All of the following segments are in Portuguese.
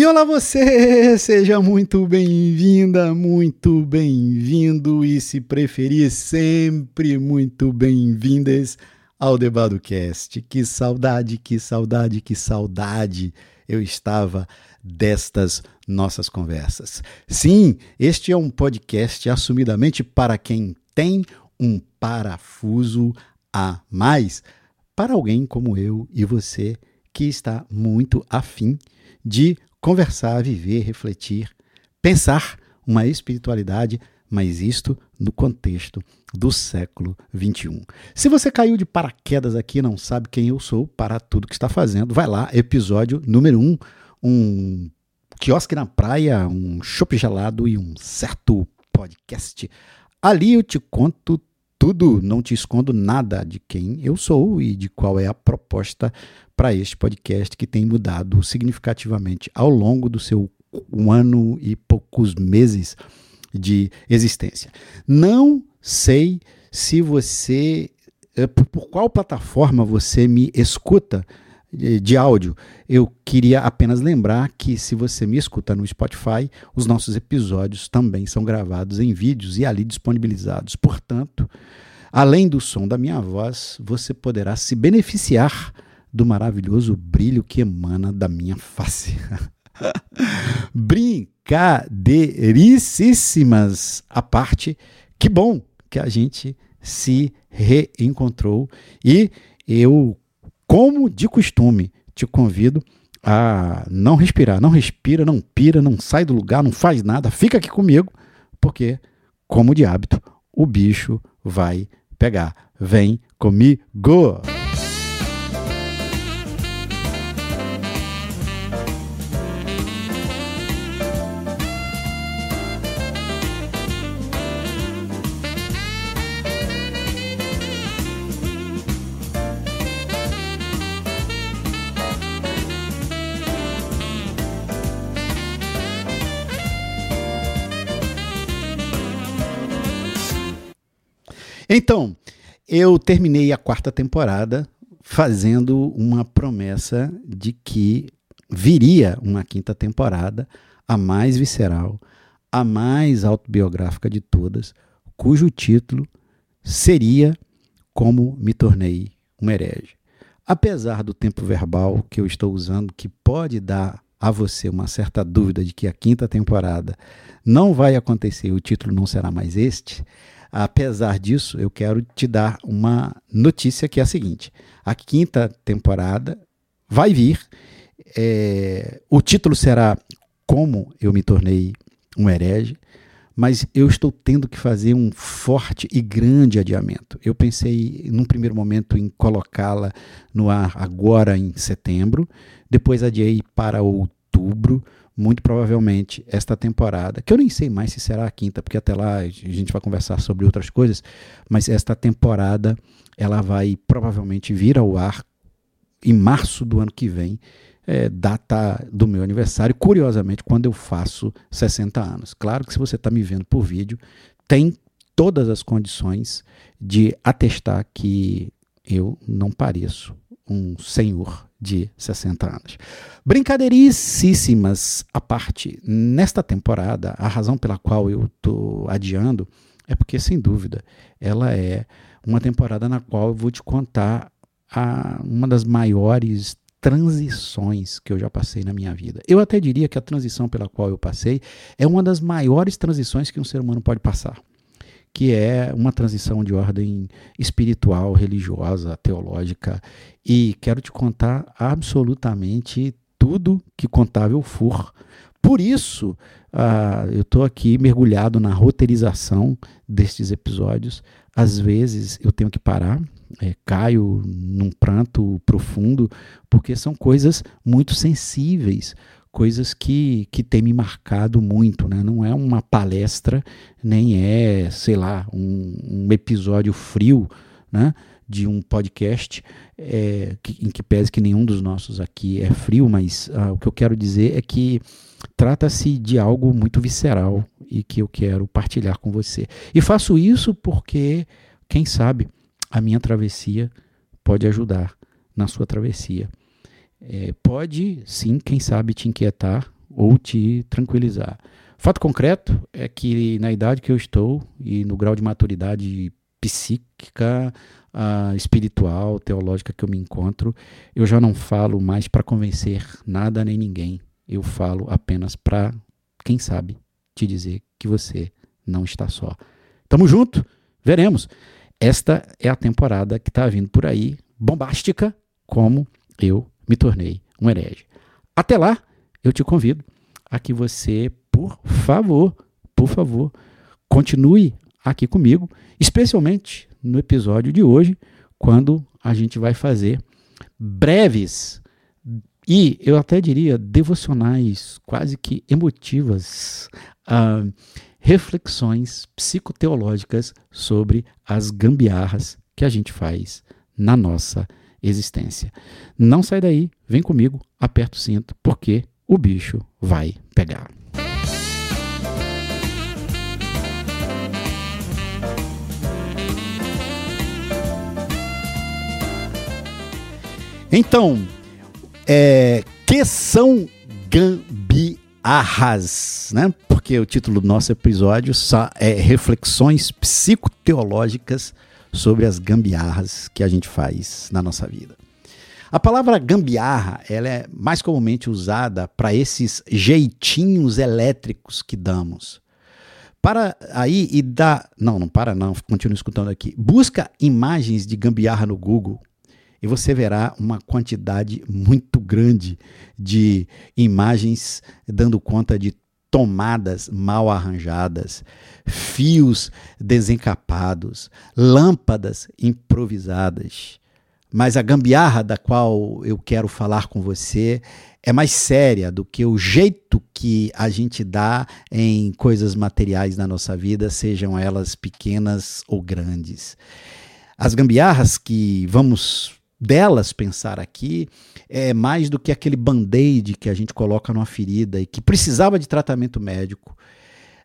E olá você, seja muito bem-vinda, muito bem-vindo e se preferir sempre muito bem-vindas ao DebadoCast. Que saudade, que saudade, que saudade eu estava destas nossas conversas. Sim, este é um podcast assumidamente para quem tem um parafuso a mais, para alguém como eu e você que está muito afim de conversar, viver, refletir, pensar uma espiritualidade, mas isto no contexto do século 21. Se você caiu de paraquedas aqui não sabe quem eu sou, para tudo que está fazendo, vai lá, episódio número 1, um, um quiosque na praia, um chopp gelado e um certo podcast. Ali eu te conto tudo, não te escondo nada de quem eu sou e de qual é a proposta para este podcast que tem mudado significativamente ao longo do seu um ano e poucos meses de existência. Não sei se você, eh, por qual plataforma você me escuta de áudio. Eu queria apenas lembrar que se você me escuta no Spotify, os nossos episódios também são gravados em vídeos e ali disponibilizados. Portanto, além do som da minha voz, você poderá se beneficiar do maravilhoso brilho que emana da minha face. Brincadeiríssimas à parte, que bom que a gente se reencontrou e eu como de costume, te convido a não respirar. Não respira, não pira, não sai do lugar, não faz nada. Fica aqui comigo, porque, como de hábito, o bicho vai pegar. Vem comigo! Então, eu terminei a quarta temporada fazendo uma promessa de que viria uma quinta temporada, a mais visceral, a mais autobiográfica de todas, cujo título seria Como Me Tornei um Herege. Apesar do tempo verbal que eu estou usando, que pode dar a você uma certa dúvida de que a quinta temporada não vai acontecer, o título não será mais este, Apesar disso, eu quero te dar uma notícia que é a seguinte: a quinta temporada vai vir. É, o título será Como Eu Me Tornei um Herege, mas eu estou tendo que fazer um forte e grande adiamento. Eu pensei, num primeiro momento, em colocá-la no ar agora em setembro, depois adiei para outubro muito provavelmente esta temporada, que eu nem sei mais se será a quinta, porque até lá a gente vai conversar sobre outras coisas, mas esta temporada ela vai provavelmente vir ao ar em março do ano que vem, é, data do meu aniversário, curiosamente, quando eu faço 60 anos. Claro que se você está me vendo por vídeo, tem todas as condições de atestar que eu não pareço um senhor de 60 anos. Brincadeiríssimas à parte, nesta temporada, a razão pela qual eu estou adiando é porque, sem dúvida, ela é uma temporada na qual eu vou te contar a, uma das maiores transições que eu já passei na minha vida. Eu até diria que a transição pela qual eu passei é uma das maiores transições que um ser humano pode passar que é uma transição de ordem espiritual, religiosa, teológica. E quero te contar absolutamente tudo que contável for. Por isso, uh, eu estou aqui mergulhado na roteirização destes episódios. Às vezes eu tenho que parar, é, caio num pranto profundo, porque são coisas muito sensíveis, coisas que, que têm me marcado muito. Né? Não é uma palestra, nem é, sei lá, um, um episódio frio né? de um podcast é, que, em que pese que nenhum dos nossos aqui é frio, mas ah, o que eu quero dizer é que trata-se de algo muito visceral e que eu quero partilhar com você. E faço isso porque, quem sabe, a minha travessia pode ajudar na sua travessia. É, pode, sim, quem sabe, te inquietar ou te tranquilizar. Fato concreto é que na idade que eu estou e no grau de maturidade psíquica, uh, espiritual, teológica que eu me encontro, eu já não falo mais para convencer nada nem ninguém. Eu falo apenas para, quem sabe, te dizer que você não está só. Tamo junto, veremos. Esta é a temporada que está vindo por aí, bombástica, como eu me tornei um herege. Até lá, eu te convido a que você, por favor, por favor, continue aqui comigo, especialmente no episódio de hoje, quando a gente vai fazer breves e eu até diria devocionais, quase que emotivas, uh, reflexões psicoteológicas sobre as gambiarras que a gente faz na nossa existência. Não sai daí, vem comigo, aperta o cinto, porque o bicho vai pegar. Então, é, que são gambiarras, né? Porque o título do nosso episódio é Reflexões Psicoteológicas sobre as gambiarras que a gente faz na nossa vida. A palavra gambiarra ela é mais comumente usada para esses jeitinhos elétricos que damos. Para aí e dá. Não, não para não, continua escutando aqui. Busca imagens de gambiarra no Google e você verá uma quantidade muito grande de imagens dando conta de tomadas mal arranjadas, fios desencapados, lâmpadas improvisadas. Mas a gambiarra da qual eu quero falar com você é mais séria do que o jeito que a gente dá em coisas materiais na nossa vida, sejam elas pequenas ou grandes. As gambiarras que vamos delas pensar aqui é mais do que aquele band-aid que a gente coloca numa ferida e que precisava de tratamento médico.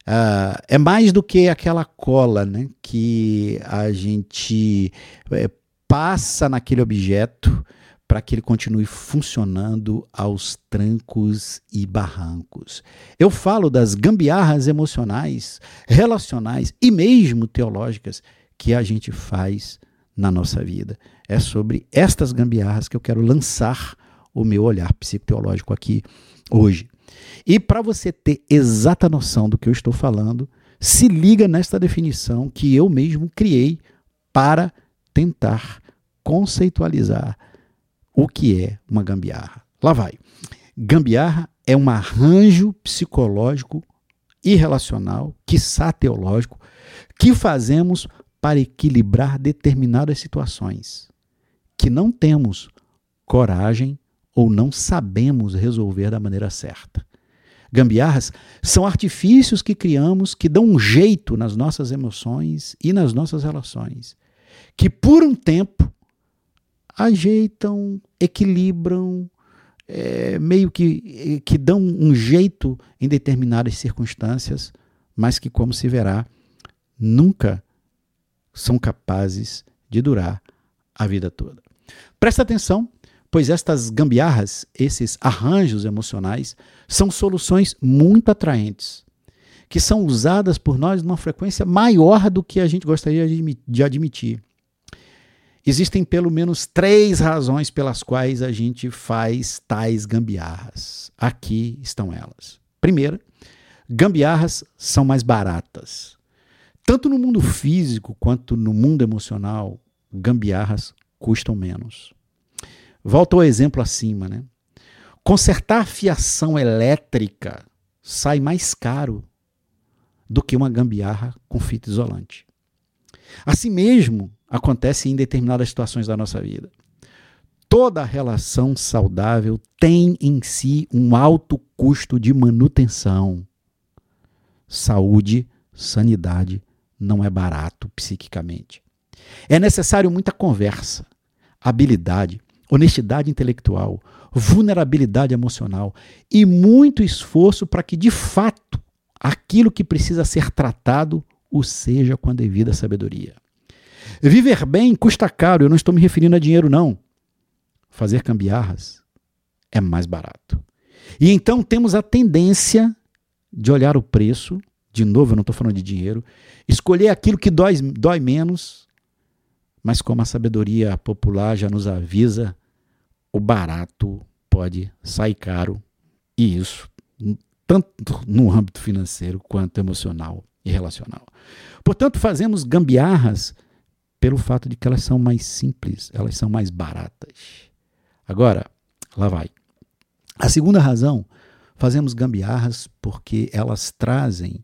Uh, é mais do que aquela cola né, que a gente é, passa naquele objeto para que ele continue funcionando aos trancos e barrancos. Eu falo das gambiarras emocionais, relacionais e mesmo teológicas que a gente faz na nossa vida. É sobre estas gambiarras que eu quero lançar o meu olhar psicoteológico aqui hoje. E para você ter exata noção do que eu estou falando, se liga nesta definição que eu mesmo criei para tentar conceitualizar o que é uma gambiarra. Lá vai. Gambiarra é um arranjo psicológico e relacional, quiçá teológico, que fazemos para equilibrar determinadas situações que não temos coragem ou não sabemos resolver da maneira certa. Gambiarras são artifícios que criamos que dão um jeito nas nossas emoções e nas nossas relações, que por um tempo ajeitam, equilibram, é, meio que, que dão um jeito em determinadas circunstâncias, mas que, como se verá, nunca são capazes de durar a vida toda. Presta atenção, pois estas gambiarras, esses arranjos emocionais, são soluções muito atraentes, que são usadas por nós numa frequência maior do que a gente gostaria de admitir. Existem pelo menos três razões pelas quais a gente faz tais gambiarras. Aqui estão elas. Primeira, gambiarras são mais baratas. Tanto no mundo físico quanto no mundo emocional, gambiarras custam menos. Volto ao exemplo acima, né? Consertar fiação elétrica sai mais caro do que uma gambiarra com fita isolante. Assim mesmo acontece em determinadas situações da nossa vida. Toda relação saudável tem em si um alto custo de manutenção. Saúde, sanidade não é barato psiquicamente. É necessário muita conversa, habilidade, honestidade intelectual, vulnerabilidade emocional e muito esforço para que, de fato, aquilo que precisa ser tratado o seja com a devida sabedoria. Viver bem custa caro, eu não estou me referindo a dinheiro, não. Fazer cambiarras é mais barato. E então temos a tendência de olhar o preço, de novo, eu não estou falando de dinheiro, escolher aquilo que dói, dói menos, mas como a sabedoria popular já nos avisa, o barato pode sair caro, e isso tanto no âmbito financeiro quanto emocional e relacional. Portanto, fazemos gambiarras pelo fato de que elas são mais simples, elas são mais baratas. Agora, lá vai. A segunda razão, fazemos gambiarras porque elas trazem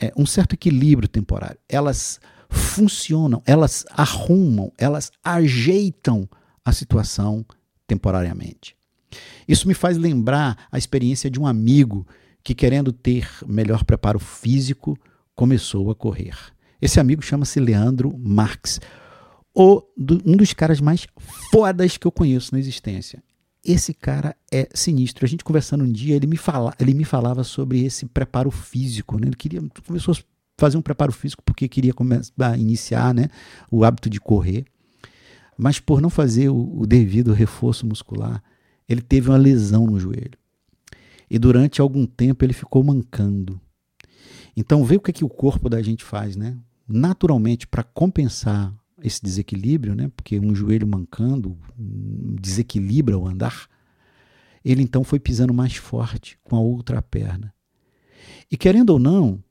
é, um certo equilíbrio temporário. Elas funcionam, elas arrumam, elas ajeitam a situação temporariamente. Isso me faz lembrar a experiência de um amigo que, querendo ter melhor preparo físico, começou a correr. Esse amigo chama-se Leandro Marx, do, um dos caras mais fodas que eu conheço na existência. Esse cara é sinistro. A gente conversando um dia, ele me, fala, ele me falava sobre esse preparo físico. Né? Ele queria, começou a fazer um preparo físico porque queria começar a iniciar né, o hábito de correr. Mas por não fazer o, o devido reforço muscular, ele teve uma lesão no joelho e durante algum tempo ele ficou mancando. Então, vê o que, é que o corpo da gente faz, né? Naturalmente, para compensar esse desequilíbrio, né? Porque um joelho mancando desequilibra o andar. Ele então foi pisando mais forte com a outra perna. E querendo ou não,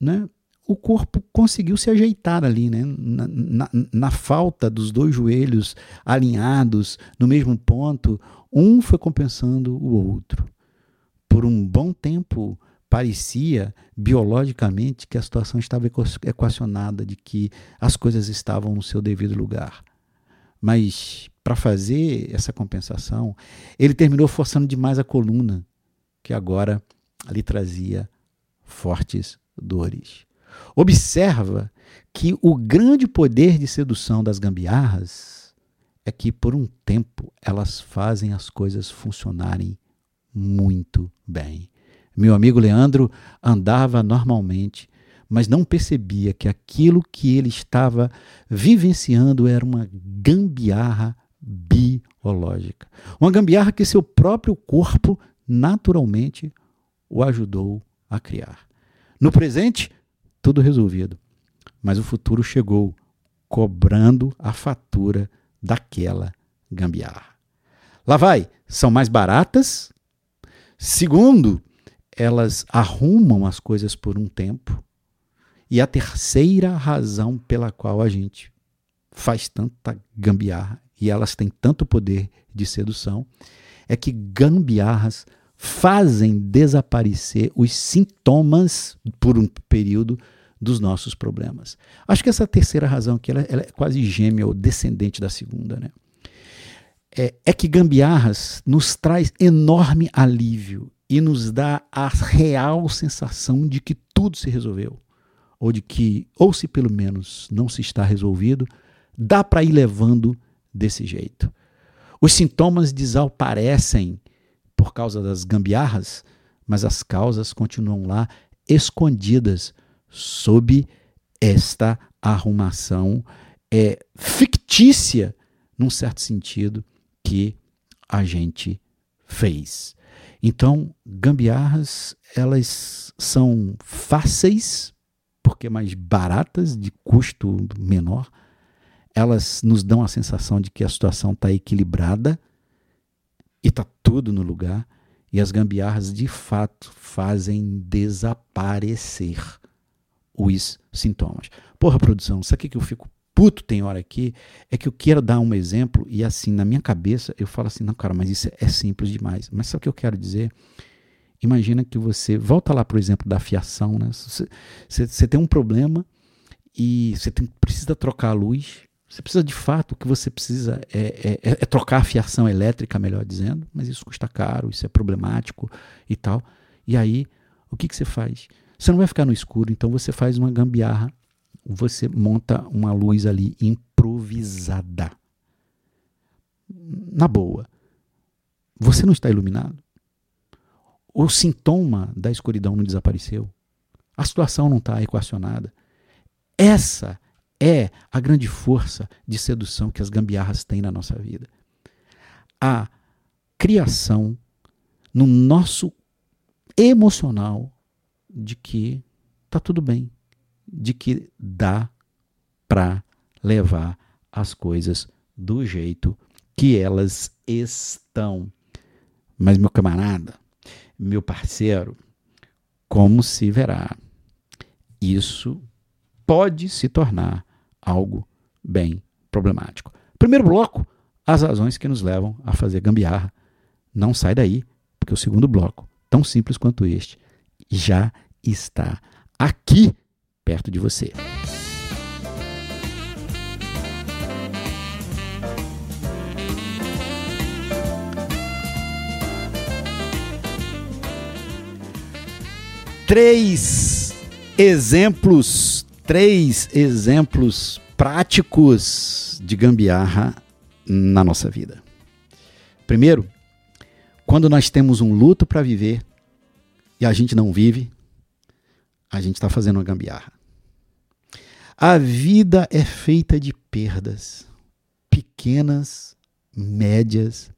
né? O corpo conseguiu se ajeitar ali, né? Na, na, na falta dos dois joelhos alinhados no mesmo ponto, um foi compensando o outro por um bom tempo parecia biologicamente que a situação estava equacionada, de que as coisas estavam no seu devido lugar. Mas para fazer essa compensação, ele terminou forçando demais a coluna, que agora lhe trazia fortes dores. Observa que o grande poder de sedução das gambiarras é que por um tempo elas fazem as coisas funcionarem muito bem. Meu amigo Leandro andava normalmente, mas não percebia que aquilo que ele estava vivenciando era uma gambiarra biológica. Uma gambiarra que seu próprio corpo naturalmente o ajudou a criar. No presente, tudo resolvido, mas o futuro chegou cobrando a fatura daquela gambiarra. Lá vai, são mais baratas Segundo, elas arrumam as coisas por um tempo. E a terceira razão pela qual a gente faz tanta gambiarra e elas têm tanto poder de sedução é que gambiarras fazem desaparecer os sintomas por um período dos nossos problemas. Acho que essa terceira razão aqui ela, ela é quase gêmea ou descendente da segunda, né? é, é que gambiarras nos traz enorme alívio e nos dá a real sensação de que tudo se resolveu, ou de que, ou se pelo menos não se está resolvido, dá para ir levando desse jeito. Os sintomas desaparecem por causa das gambiarras, mas as causas continuam lá escondidas sob esta arrumação é fictícia, num certo sentido, que a gente fez. Então, gambiarras, elas são fáceis, porque mais baratas, de custo menor. Elas nos dão a sensação de que a situação está equilibrada e está tudo no lugar. E as gambiarras, de fato, fazem desaparecer os sintomas. Porra, produção, sabe o que eu fico puto tem hora aqui, é que eu quero dar um exemplo e assim, na minha cabeça, eu falo assim, não, cara, mas isso é simples demais. Mas sabe o que eu quero dizer? Imagina que você, volta lá pro exemplo da fiação, né? Você, tem um problema e você precisa trocar a luz, você precisa de fato, o que você precisa é, é, é, trocar a fiação elétrica, melhor dizendo, mas isso custa caro, isso é problemático e tal. E aí, o que, que você faz? Você não vai ficar no escuro, então você faz uma gambiarra você monta uma luz ali improvisada. Na boa. Você não está iluminado? O sintoma da escuridão não desapareceu? A situação não está equacionada? Essa é a grande força de sedução que as gambiarras têm na nossa vida. A criação no nosso emocional de que tá tudo bem, de que dá para levar as coisas do jeito que elas estão. Mas, meu camarada, meu parceiro, como se verá, isso pode se tornar algo bem problemático. Primeiro bloco, as razões que nos levam a fazer gambiarra. Não sai daí, porque o segundo bloco, tão simples quanto este, já está aqui perto de você. três exemplos, três exemplos práticos de gambiarra na nossa vida. Primeiro, quando nós temos um luto para viver e a gente não vive, a gente está fazendo uma gambiarra. A vida é feita de perdas, pequenas, médias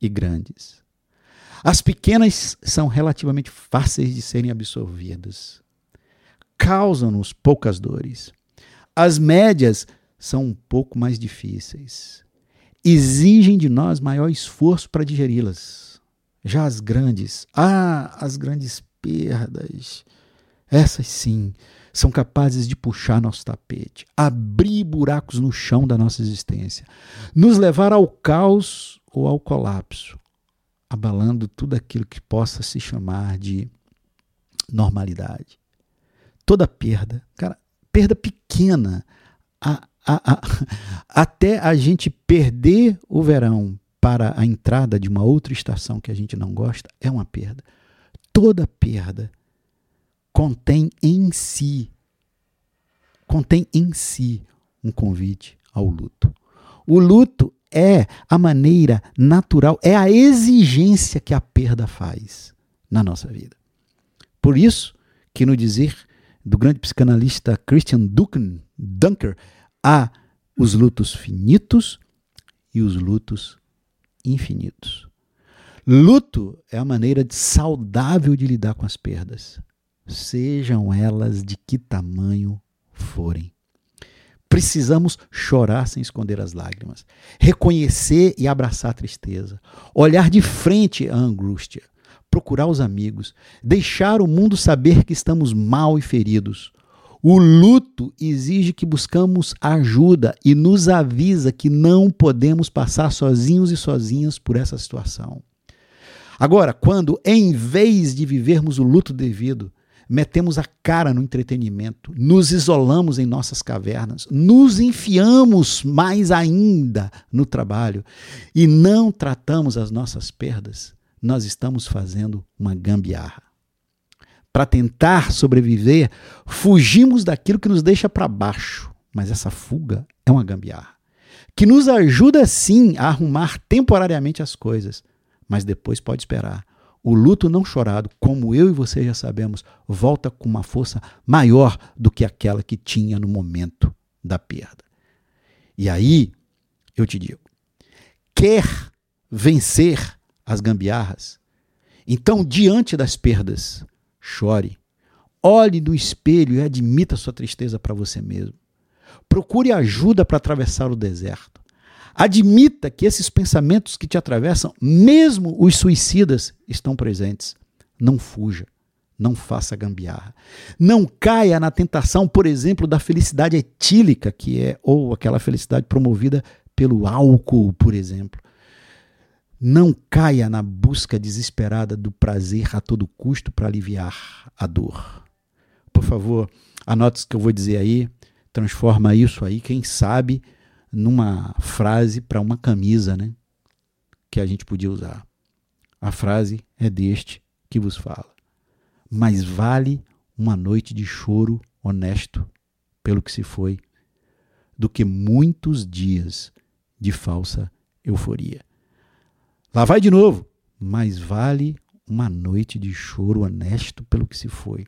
e grandes. As pequenas são relativamente fáceis de serem absorvidas. Causam-nos poucas dores. As médias são um pouco mais difíceis. Exigem de nós maior esforço para digeri-las. Já as grandes, ah, as grandes perdas, essas sim, são capazes de puxar nosso tapete, abrir buracos no chão da nossa existência, nos levar ao caos ou ao colapso, abalando tudo aquilo que possa se chamar de normalidade. Toda perda, cara, perda pequena, a, a, a, até a gente perder o verão para a entrada de uma outra estação que a gente não gosta, é uma perda. Toda perda contém em si, contém em si um convite ao luto. O luto é a maneira natural, é a exigência que a perda faz na nossa vida. Por isso que no dizer do grande psicanalista Christian Dunker, há os lutos finitos e os lutos infinitos. Luto é a maneira saudável de lidar com as perdas, sejam elas de que tamanho forem. Precisamos chorar sem esconder as lágrimas, reconhecer e abraçar a tristeza, olhar de frente a angústia, procurar os amigos, deixar o mundo saber que estamos mal e feridos. O luto exige que buscamos ajuda e nos avisa que não podemos passar sozinhos e sozinhas por essa situação. Agora, quando, em vez de vivermos o luto devido, metemos a cara no entretenimento, nos isolamos em nossas cavernas, nos enfiamos mais ainda no trabalho e não tratamos as nossas perdas, nós estamos fazendo uma gambiarra. Para tentar sobreviver, fugimos daquilo que nos deixa para baixo, mas essa fuga é uma gambiarra que nos ajuda sim a arrumar temporariamente as coisas, mas depois pode esperar o luto não chorado, como eu e você já sabemos, volta com uma força maior do que aquela que tinha no momento da perda. E aí, eu te digo, quer vencer as gambiarras? Então, diante das perdas, chore. Olhe no espelho e admita sua tristeza para você mesmo. Procure ajuda para atravessar o deserto. Admita que esses pensamentos que te atravessam, mesmo os suicidas, estão presentes. Não fuja. Não faça gambiarra. Não caia na tentação, por exemplo, da felicidade etílica, que é, ou aquela felicidade promovida pelo álcool, por exemplo. Não caia na busca desesperada do prazer a todo custo para aliviar a dor. Por favor, anote o que eu vou dizer aí, transforma isso aí, quem sabe numa frase para uma camisa, né? Que a gente podia usar. A frase é deste que vos fala. Mas vale uma noite de choro honesto pelo que se foi, do que muitos dias de falsa euforia. Lá vai de novo. Mais vale uma noite de choro honesto pelo que se foi,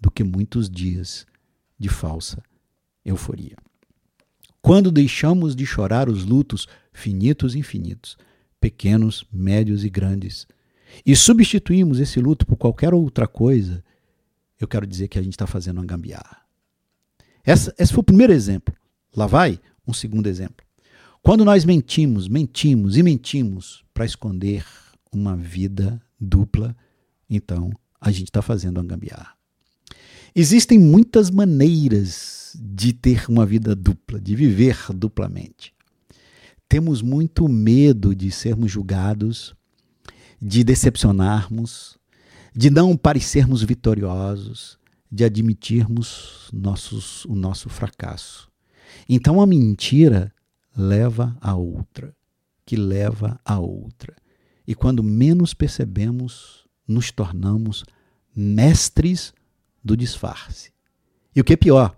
do que muitos dias de falsa euforia. Quando deixamos de chorar os lutos finitos e infinitos, pequenos, médios e grandes, e substituímos esse luto por qualquer outra coisa, eu quero dizer que a gente está fazendo uma gambiarra. Essa, esse foi o primeiro exemplo. Lá vai um segundo exemplo. Quando nós mentimos, mentimos e mentimos para esconder uma vida dupla, então a gente está fazendo uma gambiarra. Existem muitas maneiras de ter uma vida dupla, de viver duplamente. Temos muito medo de sermos julgados, de decepcionarmos, de não parecermos vitoriosos, de admitirmos nossos, o nosso fracasso. Então a mentira leva a outra, que leva a outra. E quando menos percebemos, nos tornamos mestres do disfarce. E o que é pior,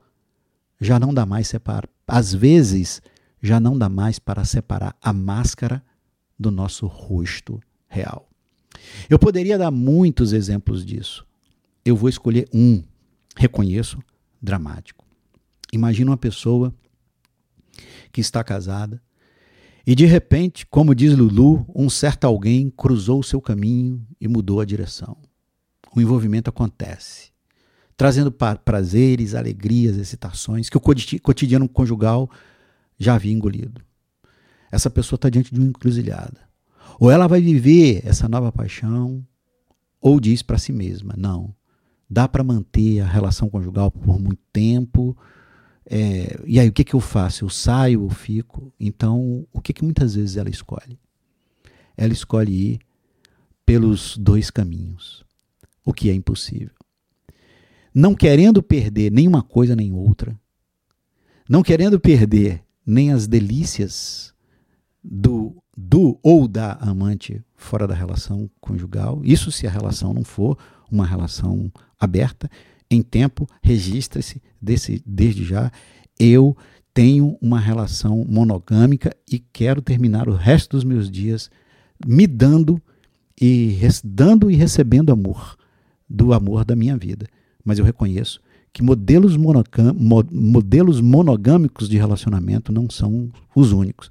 já não dá mais separar. Às vezes, já não dá mais para separar a máscara do nosso rosto real. Eu poderia dar muitos exemplos disso. Eu vou escolher um, reconheço, dramático. Imagina uma pessoa que está casada e de repente, como diz Lulu, um certo alguém cruzou o seu caminho e mudou a direção. O envolvimento acontece, trazendo prazeres, alegrias, excitações que o cotidiano conjugal já havia engolido. Essa pessoa está diante de uma encruzilhada. Ou ela vai viver essa nova paixão, ou diz para si mesma: não, dá para manter a relação conjugal por muito tempo. É, e aí, o que, que eu faço? Eu saio ou fico? Então, o que, que muitas vezes ela escolhe? Ela escolhe ir pelos dois caminhos, o que é impossível. Não querendo perder nenhuma coisa nem outra, não querendo perder nem as delícias do, do ou da amante fora da relação conjugal. Isso se a relação não for uma relação aberta. Em tempo, registra-se desde já. Eu tenho uma relação monogâmica e quero terminar o resto dos meus dias me dando e dando e recebendo amor do amor da minha vida. Mas eu reconheço que modelos, modelos monogâmicos de relacionamento não são os únicos.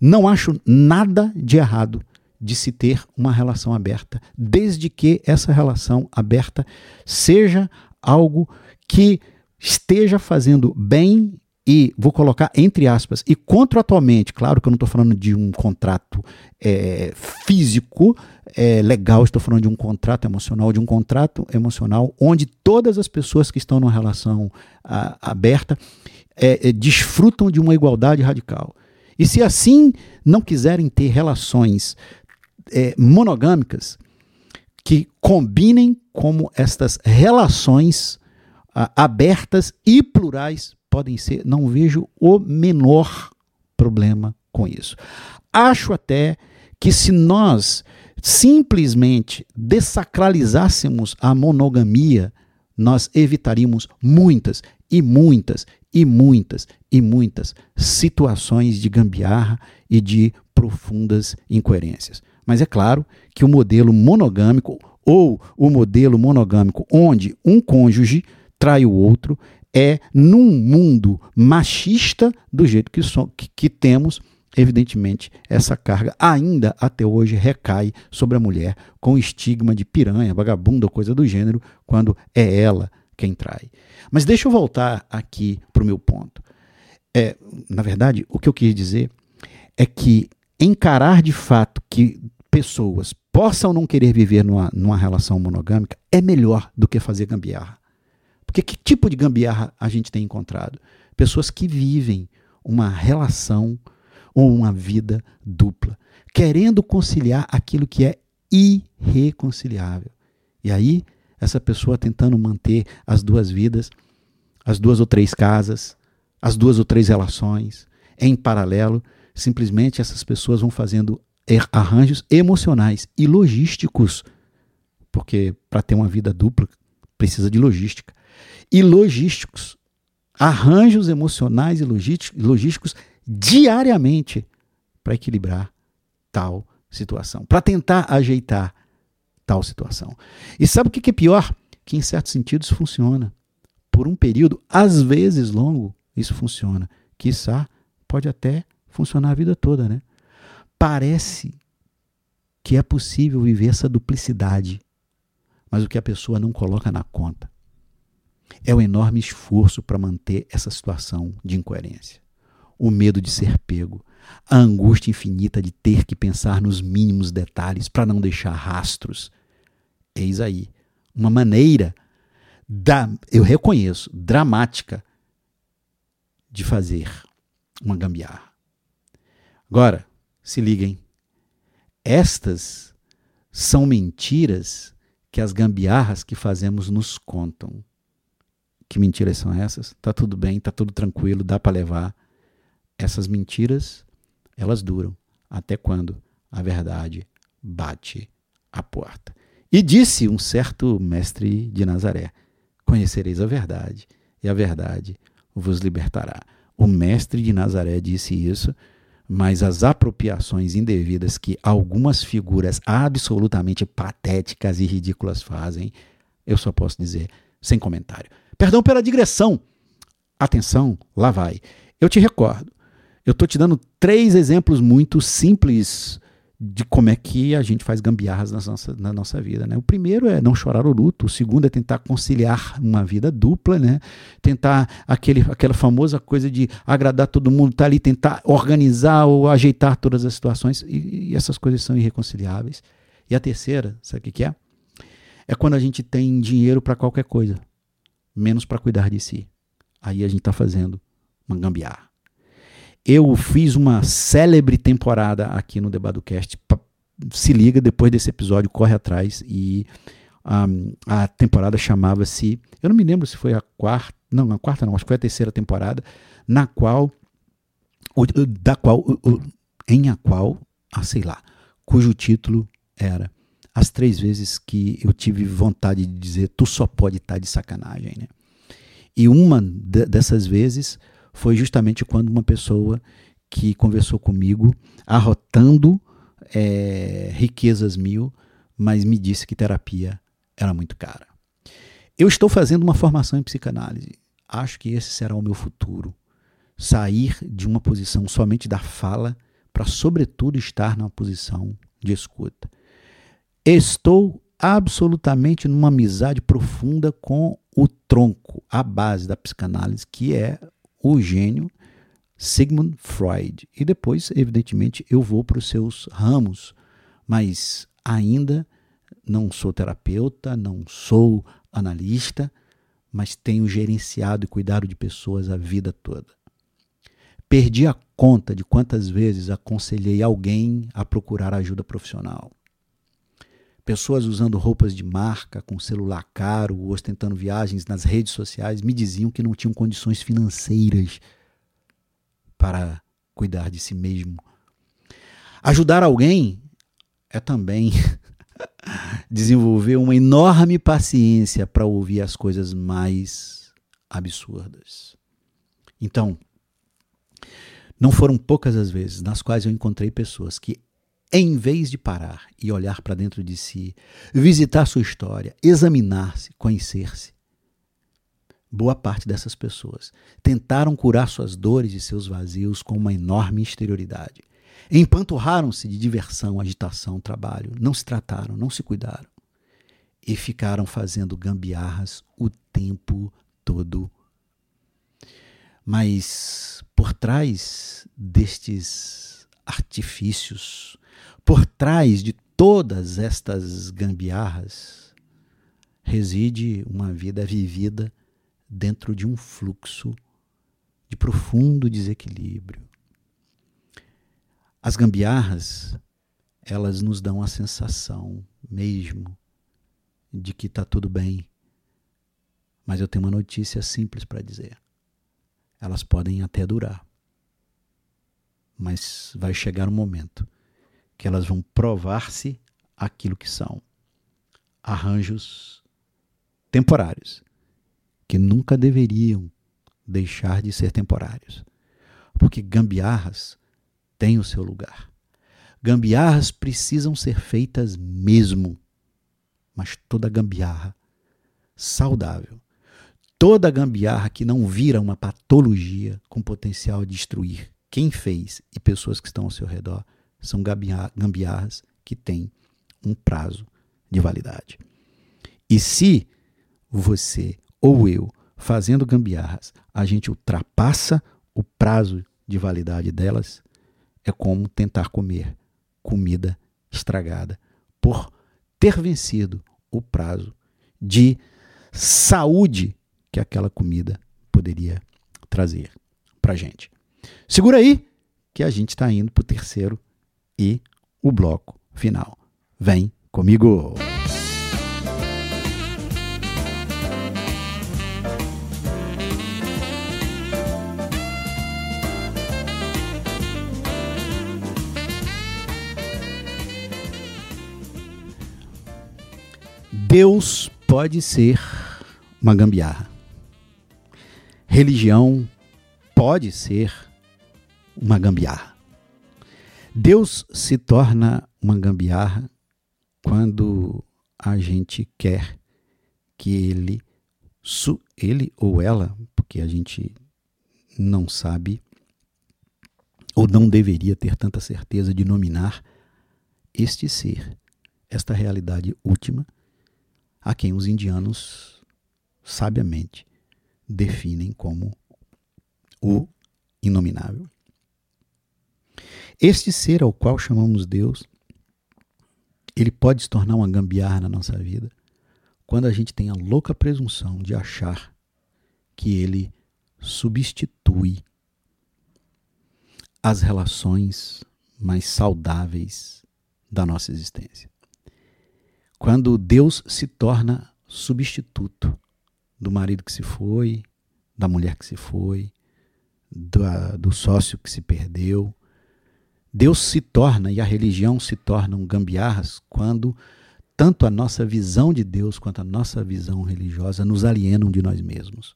Não acho nada de errado de se ter uma relação aberta, desde que essa relação aberta seja algo que esteja fazendo bem e vou colocar entre aspas, e contratualmente, claro que eu não estou falando de um contrato é, físico é, legal, estou falando de um contrato emocional, de um contrato emocional onde todas as pessoas que estão numa relação a, aberta é, é, desfrutam de uma igualdade radical. E se assim não quiserem ter relações é, monogâmicas que combinem como estas relações abertas e plurais podem ser, não vejo o menor problema com isso. Acho até que se nós simplesmente desacralizássemos a monogamia, nós evitaríamos muitas e muitas e muitas e muitas situações de gambiarra e de profundas incoerências. Mas é claro que o modelo monogâmico ou o modelo monogâmico onde um cônjuge trai o outro é num mundo machista do jeito que, so, que, que temos, evidentemente, essa carga ainda até hoje recai sobre a mulher com estigma de piranha, vagabunda coisa do gênero, quando é ela quem trai. Mas deixa eu voltar aqui para o meu ponto. É, na verdade, o que eu quis dizer é que encarar de fato que pessoas possam não querer viver numa, numa relação monogâmica é melhor do que fazer gambiarra. Porque que tipo de gambiarra a gente tem encontrado? Pessoas que vivem uma relação ou uma vida dupla, querendo conciliar aquilo que é irreconciliável. E aí, essa pessoa tentando manter as duas vidas, as duas ou três casas, as duas ou três relações em paralelo, simplesmente essas pessoas vão fazendo arranjos emocionais e logísticos, porque para ter uma vida dupla precisa de logística e logísticos. Arranjos emocionais e logísticos diariamente para equilibrar tal situação, para tentar ajeitar tal situação. E sabe o que é pior? Que em certos sentidos funciona. Por um período, às vezes longo, isso funciona. Quiçá, pode até funcionar a vida toda, né? Parece que é possível viver essa duplicidade, mas o que a pessoa não coloca na conta é o enorme esforço para manter essa situação de incoerência. O medo de ser pego, a angústia infinita de ter que pensar nos mínimos detalhes para não deixar rastros. Eis aí uma maneira da, eu reconheço, dramática de fazer uma gambiarra. Agora, se liguem. Estas são mentiras que as gambiarras que fazemos nos contam. Que mentiras são essas? Tá tudo bem, tá tudo tranquilo, dá para levar. Essas mentiras, elas duram até quando a verdade bate a porta. E disse um certo mestre de Nazaré: Conhecereis a verdade, e a verdade vos libertará. O mestre de Nazaré disse isso, mas as apropriações indevidas que algumas figuras absolutamente patéticas e ridículas fazem, eu só posso dizer sem comentário. Perdão pela digressão. Atenção, lá vai. Eu te recordo. Eu estou te dando três exemplos muito simples de como é que a gente faz gambiarras na nossa, na nossa vida. Né? O primeiro é não chorar o luto, o segundo é tentar conciliar uma vida dupla, né? tentar aquele, aquela famosa coisa de agradar todo mundo, tá ali, tentar organizar ou ajeitar todas as situações, e, e essas coisas são irreconciliáveis. E a terceira, sabe o que é? É quando a gente tem dinheiro para qualquer coisa, menos para cuidar de si. Aí a gente está fazendo uma gambiarra eu fiz uma célebre temporada aqui no Debadocast. Se liga, depois desse episódio, corre atrás. E um, a temporada chamava-se. Eu não me lembro se foi a quarta. Não, a quarta não, acho que foi a terceira temporada, na qual. Da qual. Em a qual. Ah, sei lá. Cujo título era As Três Vezes que eu tive vontade de dizer: Tu só pode estar tá de sacanagem, né? E uma dessas vezes foi justamente quando uma pessoa que conversou comigo, arrotando é, riquezas mil, mas me disse que terapia era muito cara. Eu estou fazendo uma formação em psicanálise. Acho que esse será o meu futuro. Sair de uma posição somente da fala para, sobretudo, estar numa posição de escuta. Estou absolutamente numa amizade profunda com o tronco, a base da psicanálise, que é o gênio Sigmund Freud. E depois, evidentemente, eu vou para os seus ramos, mas ainda não sou terapeuta, não sou analista, mas tenho gerenciado e cuidado de pessoas a vida toda. Perdi a conta de quantas vezes aconselhei alguém a procurar ajuda profissional. Pessoas usando roupas de marca, com celular caro, ostentando viagens nas redes sociais, me diziam que não tinham condições financeiras para cuidar de si mesmo. Ajudar alguém é também desenvolver uma enorme paciência para ouvir as coisas mais absurdas. Então, não foram poucas as vezes nas quais eu encontrei pessoas que em vez de parar e olhar para dentro de si, visitar sua história, examinar-se, conhecer-se, boa parte dessas pessoas tentaram curar suas dores e seus vazios com uma enorme exterioridade. Empanturraram-se de diversão, agitação, trabalho, não se trataram, não se cuidaram e ficaram fazendo gambiarras o tempo todo. Mas por trás destes artifícios, por trás de todas estas gambiarras reside uma vida vivida dentro de um fluxo de profundo desequilíbrio. As gambiarras, elas nos dão a sensação mesmo de que está tudo bem. Mas eu tenho uma notícia simples para dizer. Elas podem até durar. Mas vai chegar um momento que elas vão provar-se aquilo que são arranjos temporários, que nunca deveriam deixar de ser temporários. Porque gambiarras têm o seu lugar. Gambiarras precisam ser feitas mesmo, mas toda gambiarra saudável, toda gambiarra que não vira uma patologia com potencial de destruir quem fez e pessoas que estão ao seu redor, são gambiarras que tem um prazo de validade. E se você ou eu, fazendo gambiarras, a gente ultrapassa o prazo de validade delas, é como tentar comer comida estragada por ter vencido o prazo de saúde que aquela comida poderia trazer para gente. Segura aí que a gente está indo para o terceiro e o bloco final. Vem comigo! Deus pode ser uma gambiarra. Religião pode ser uma gambiarra. Deus se torna uma gambiarra quando a gente quer que ele, ele ou ela, porque a gente não sabe ou não deveria ter tanta certeza de nominar este ser, esta realidade última, a quem os indianos sabiamente definem como o inominável. Este ser ao qual chamamos Deus, ele pode se tornar uma gambiarra na nossa vida quando a gente tem a louca presunção de achar que ele substitui as relações mais saudáveis da nossa existência. Quando Deus se torna substituto do marido que se foi, da mulher que se foi, do, do sócio que se perdeu. Deus se torna e a religião se tornam gambiarras quando tanto a nossa visão de Deus quanto a nossa visão religiosa nos alienam de nós mesmos.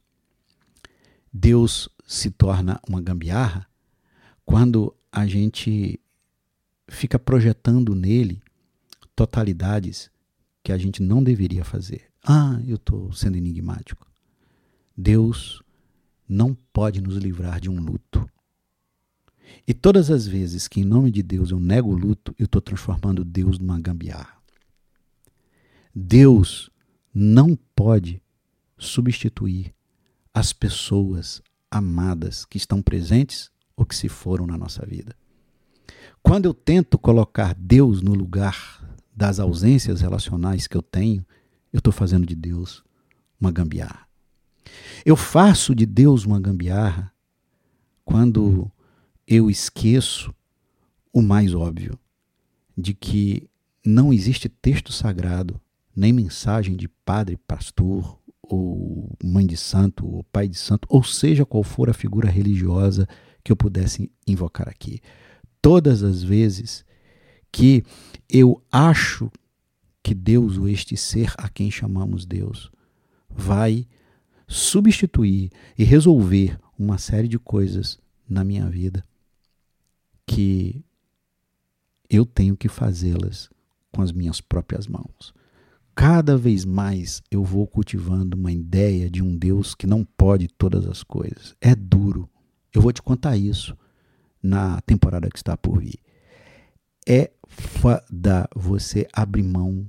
Deus se torna uma gambiarra quando a gente fica projetando nele totalidades que a gente não deveria fazer. Ah, eu estou sendo enigmático. Deus não pode nos livrar de um luto. E todas as vezes que, em nome de Deus, eu nego o luto, eu estou transformando Deus numa gambiarra. Deus não pode substituir as pessoas amadas que estão presentes ou que se foram na nossa vida. Quando eu tento colocar Deus no lugar das ausências relacionais que eu tenho, eu estou fazendo de Deus uma gambiarra. Eu faço de Deus uma gambiarra quando eu esqueço o mais óbvio, de que não existe texto sagrado, nem mensagem de padre, pastor, ou mãe de santo, ou pai de santo, ou seja qual for a figura religiosa que eu pudesse invocar aqui. Todas as vezes que eu acho que Deus, ou este ser a quem chamamos Deus, vai substituir e resolver uma série de coisas na minha vida que eu tenho que fazê-las com as minhas próprias mãos. Cada vez mais eu vou cultivando uma ideia de um Deus que não pode todas as coisas. É duro. Eu vou te contar isso na temporada que está por vir é fada você abrir mão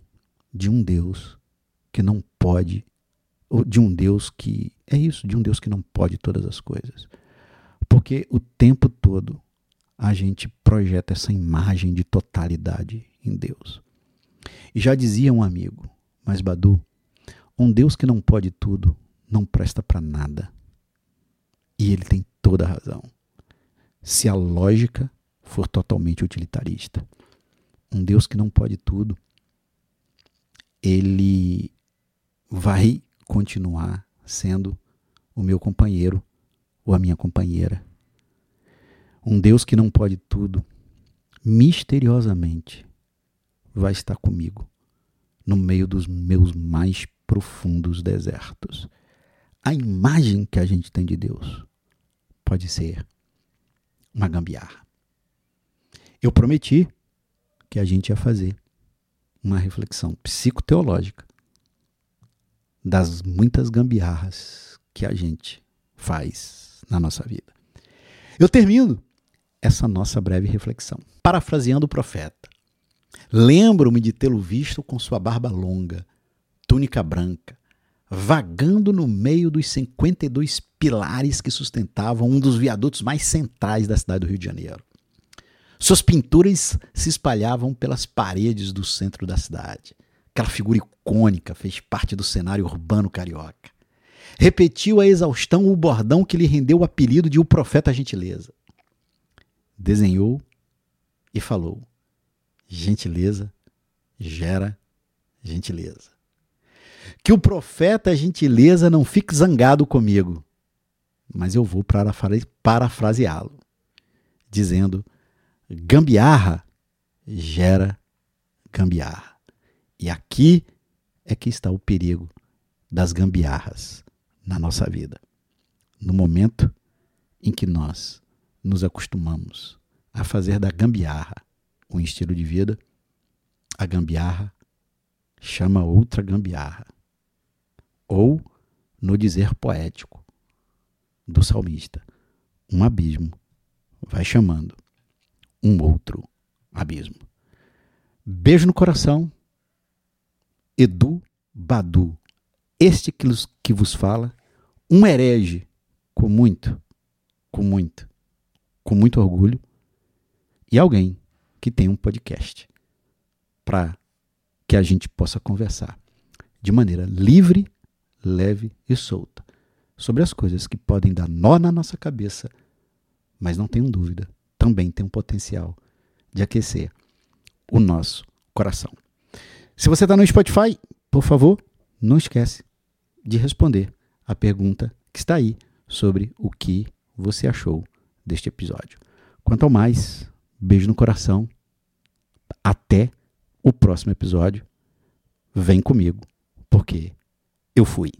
de um Deus que não pode, ou de um Deus que. É isso, de um Deus que não pode todas as coisas. Porque o tempo todo a gente projeta essa imagem de totalidade em Deus. E já dizia um amigo, mas Badu, um Deus que não pode tudo não presta para nada. E ele tem toda a razão. Se a lógica for totalmente utilitarista. Um Deus que não pode tudo, ele vai continuar sendo o meu companheiro ou a minha companheira. Um Deus que não pode tudo, misteriosamente, vai estar comigo no meio dos meus mais profundos desertos. A imagem que a gente tem de Deus pode ser uma gambiarra. Eu prometi que a gente ia fazer uma reflexão psicoteológica das muitas gambiarras que a gente faz na nossa vida. Eu termino essa nossa breve reflexão, parafraseando o profeta. Lembro-me de tê-lo visto com sua barba longa, túnica branca, vagando no meio dos 52 pilares que sustentavam um dos viadutos mais centrais da cidade do Rio de Janeiro. Suas pinturas se espalhavam pelas paredes do centro da cidade. Aquela figura icônica fez parte do cenário urbano carioca. Repetiu a exaustão o bordão que lhe rendeu o apelido de o Profeta Gentileza. Desenhou e falou: gentileza gera gentileza. Que o profeta gentileza não fique zangado comigo, mas eu vou parafraseá-lo, dizendo: gambiarra gera gambiarra. E aqui é que está o perigo das gambiarras na nossa vida. No momento em que nós nos acostumamos a fazer da gambiarra um estilo de vida, a gambiarra chama outra gambiarra. Ou, no dizer poético do salmista, um abismo vai chamando um outro abismo. Beijo no coração. Edu Badu. Este que vos fala, um herege com muito, com muito, com muito orgulho, e alguém que tem um podcast para que a gente possa conversar de maneira livre, leve e solta sobre as coisas que podem dar nó na nossa cabeça, mas não tenham dúvida, também tem um potencial de aquecer o nosso coração. Se você está no Spotify, por favor, não esquece de responder a pergunta que está aí sobre o que você achou deste episódio. Quanto ao mais, beijo no coração. Até o próximo episódio. Vem comigo, porque eu fui.